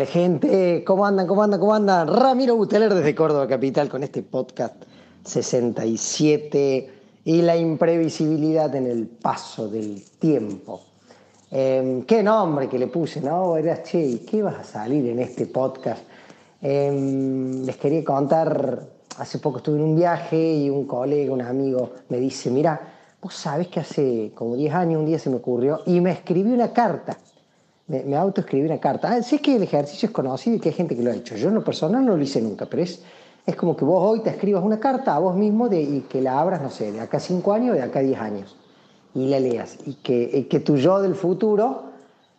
Hola gente, ¿cómo andan? ¿Cómo andan? ¿Cómo andan? Ramiro Buteler desde Córdoba Capital con este podcast 67 y la imprevisibilidad en el paso del tiempo. Em, qué nombre que le puse, ¿no? Era, che, ¿qué vas a salir en este podcast? Em, les quería contar, hace poco estuve en un viaje y un colega, un amigo, me dice, mira, vos sabés que hace como 10 años un día se me ocurrió y me escribió una carta me, me autoescribí una carta. Ah, es que el ejercicio es conocido y que hay gente que lo ha hecho. Yo en lo personal no lo hice nunca, pero es, es como que vos hoy te escribas una carta a vos mismo de, y que la abras, no sé, de acá 5 años o de acá 10 años. Y la leas. Y que, que tu yo del futuro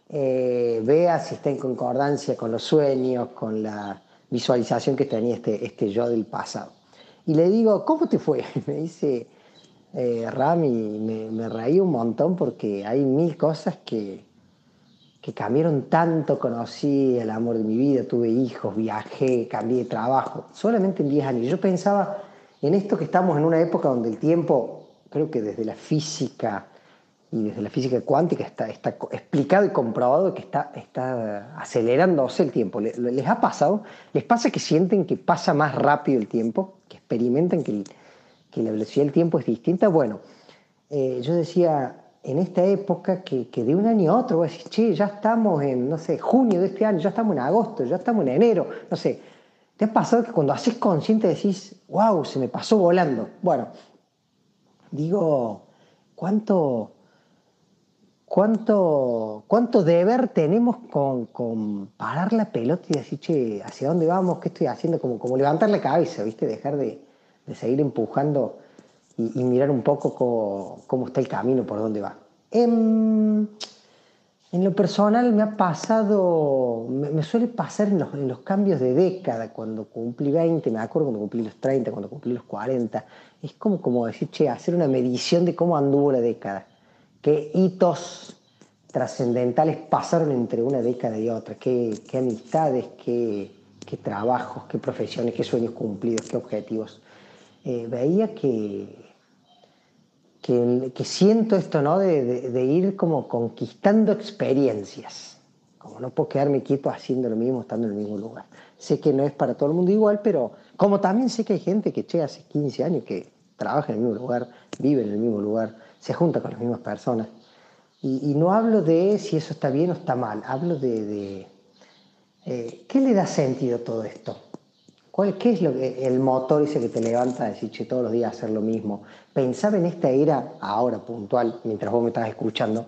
eh, vea si está en concordancia con los sueños, con la visualización que tenía este, este yo del pasado. Y le digo, ¿cómo te fue? Me dice, eh, Rami, me, me reí un montón porque hay mil cosas que, que cambiaron tanto, conocí el amor de mi vida, tuve hijos, viajé, cambié de trabajo, solamente en 10 años. Yo pensaba en esto que estamos en una época donde el tiempo, creo que desde la física y desde la física cuántica está, está explicado y comprobado que está, está acelerándose el tiempo. ¿Les ha pasado? ¿Les pasa que sienten que pasa más rápido el tiempo? ¿Que experimentan que, que la velocidad del tiempo es distinta? Bueno, eh, yo decía, en esta época que, que, de un año a otro voy a decir, che, ya estamos en, no sé, junio de este año, ya estamos en agosto, ya estamos en enero, no sé. ¿Te ha pasado que cuando haces consciente decís, wow, se me pasó volando? Bueno, digo, ¿cuánto, cuánto, cuánto deber tenemos con, con parar la pelota y decir, che, ¿hacia dónde vamos? ¿Qué estoy haciendo? Como, como levantar la cabeza, ¿viste? Dejar de, de seguir empujando y, mirar un poco cómo, está el camino, por dónde va. En, en lo personal me ha pasado, me, suele pasar en los, en los, cambios de década, cuando cumplí 20, me acuerdo cuando cumplí los 30, cuando cumplí los 40, es como, como decir, che, hacer una medición de cómo anduvo la década, qué hitos trascendentales pasaron entre una década y otra, qué, qué amistades, qué, qué trabajos, qué profesiones, qué sueños cumplidos, qué objetivos. Eh, veía que, que, siento esto, ¿no? De, ir como conquistando experiencias. Como no puedo quedarme quieto haciendo lo mismo, estando en el mismo lugar. Sé que no es para todo el mundo igual, pero como también sé que hay gente que, che, hace 15 años que trabaja en el mismo lugar, vive en el mismo lugar, se junta con las mismas personas. Y, no hablo de si eso está bien o está mal, hablo de, eh, qué le da sentido a todo esto. ¿Cuál, ¿Qué es lo que, el motor ese que te levanta a decir, che, todos los días hacer lo mismo? Pensaba en esta era, ahora puntual, mientras vos me estás escuchando,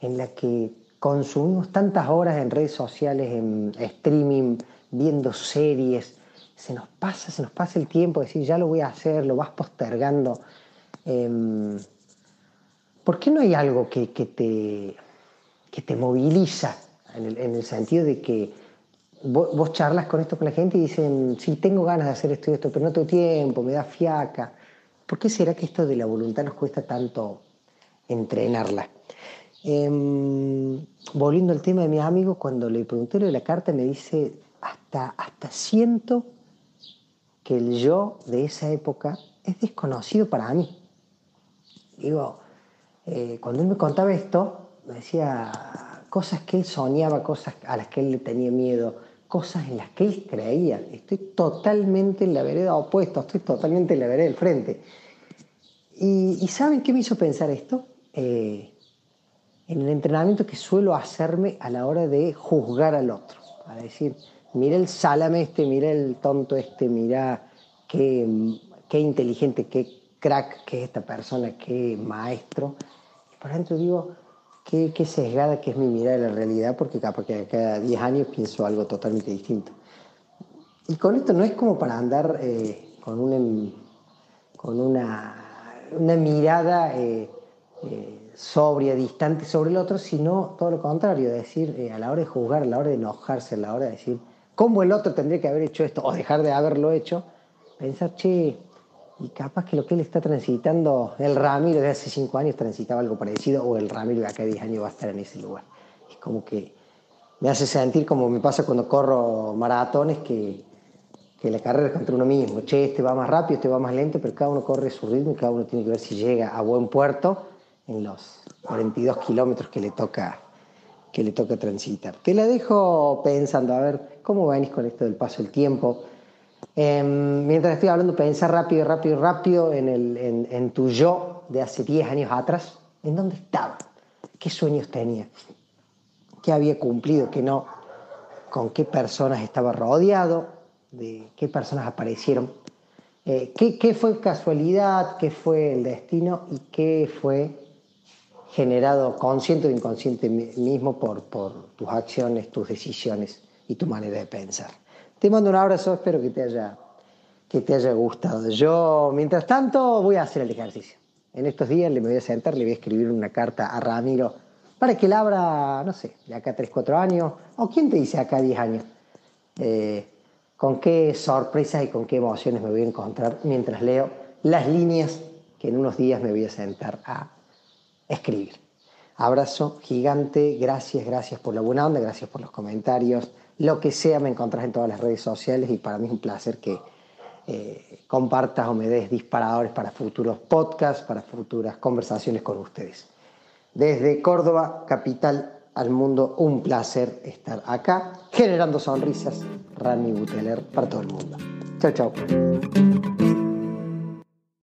en la que consumimos tantas horas en redes sociales, en streaming, viendo series, se nos pasa, se nos pasa el tiempo, decir, ya lo voy a hacer, lo vas postergando. Em, ¿Por qué no hay algo que, te, que te moviliza en el sentido de que vos, charlas con esto con la gente y dicen, sí, tengo ganas de hacer esto y esto, pero no tengo tiempo, me da fiaca. ¿Por qué será que esto de la voluntad nos cuesta tanto entrenarla? Em, volviendo al tema de mi amigo, cuando le pregunté la carta, me dice, hasta, hasta siento que el yo de esa época es desconocido para mí. Digo, eh, cuando él me contaba esto, me decía cosas que él soñaba, cosas a las que él le tenía miedo, cosas en las que él creía. Estoy totalmente en la vereda opuesta, estoy totalmente en la vereda del frente. ¿Y, saben qué me hizo pensar esto? Eh, en el entrenamiento que suelo hacerme a la hora de juzgar al otro. A decir, mira el salame este, mira el tonto este, mira qué, qué inteligente, qué crack que es esta persona, qué maestro. Por ejemplo digo, qué, qué, sesgada que es mi mirada de la realidad, porque capaz que cada 10 años pienso algo totalmente distinto. Y con esto no es como para andar eh, con, con una, una mirada eh, eh, sobria, distante sobre el otro, sino todo lo contrario, decir, eh, a la hora de juzgar, a la hora de enojarse, a la hora de decir, ¿cómo el otro tendría que haber hecho esto o dejar de haberlo hecho? Pensar, che, y capaz que lo que él está transitando, el Ramiro de hace cinco años transitaba algo parecido, o el Ramiro de acá diez años va a estar en ese lugar. Es como que me hace sentir como me pasa cuando corro maratones, que, que la carrera es contra uno mismo. Che, este va más rápido, este va más lento, pero cada uno corre su ritmo y cada uno tiene que ver si llega a buen puerto en los 42 kilómetros que le toca que le toca transitar. Te la dejo pensando, a ver, ¿cómo venís con esto del paso del tiempo? Em, mientras estoy hablando, pensar rápido, rápido, rápido en, el, en tu yo de hace 10 años atrás. ¿En dónde estaba? ¿Qué sueños tenía? ¿Qué había cumplido? ¿Qué no? ¿Con qué personas estaba rodeado? ¿De qué personas aparecieron? Eh, ¿qué, ¿Qué fue casualidad? ¿Qué fue el destino? ¿Y qué fue generado consciente o inconsciente mismo por, por tus acciones, tus decisiones y tu manera de pensar. Te mando un abrazo, espero que te haya, que te haya gustado. Yo, mientras tanto, voy a hacer el ejercicio. En estos días le me voy a sentar, le voy a escribir una carta a Ramiro para que él abra, no sé, de acá 3, 4 años, o quién te dice acá 10 años, eh, con qué sorpresas y con qué emociones me voy a encontrar mientras leo las líneas que en unos días me voy a sentar a escribir. Abrazo gigante, gracias, gracias por la buena onda, gracias por los comentarios, lo que sea me encontrás en todas las redes sociales y para mí es un placer que eh, compartas o me des disparadores para futuros podcasts, para futuras conversaciones con ustedes. Desde Córdoba, capital al mundo, un placer estar acá, generando sonrisas. Rami Buteler para todo el mundo. Chao, chao.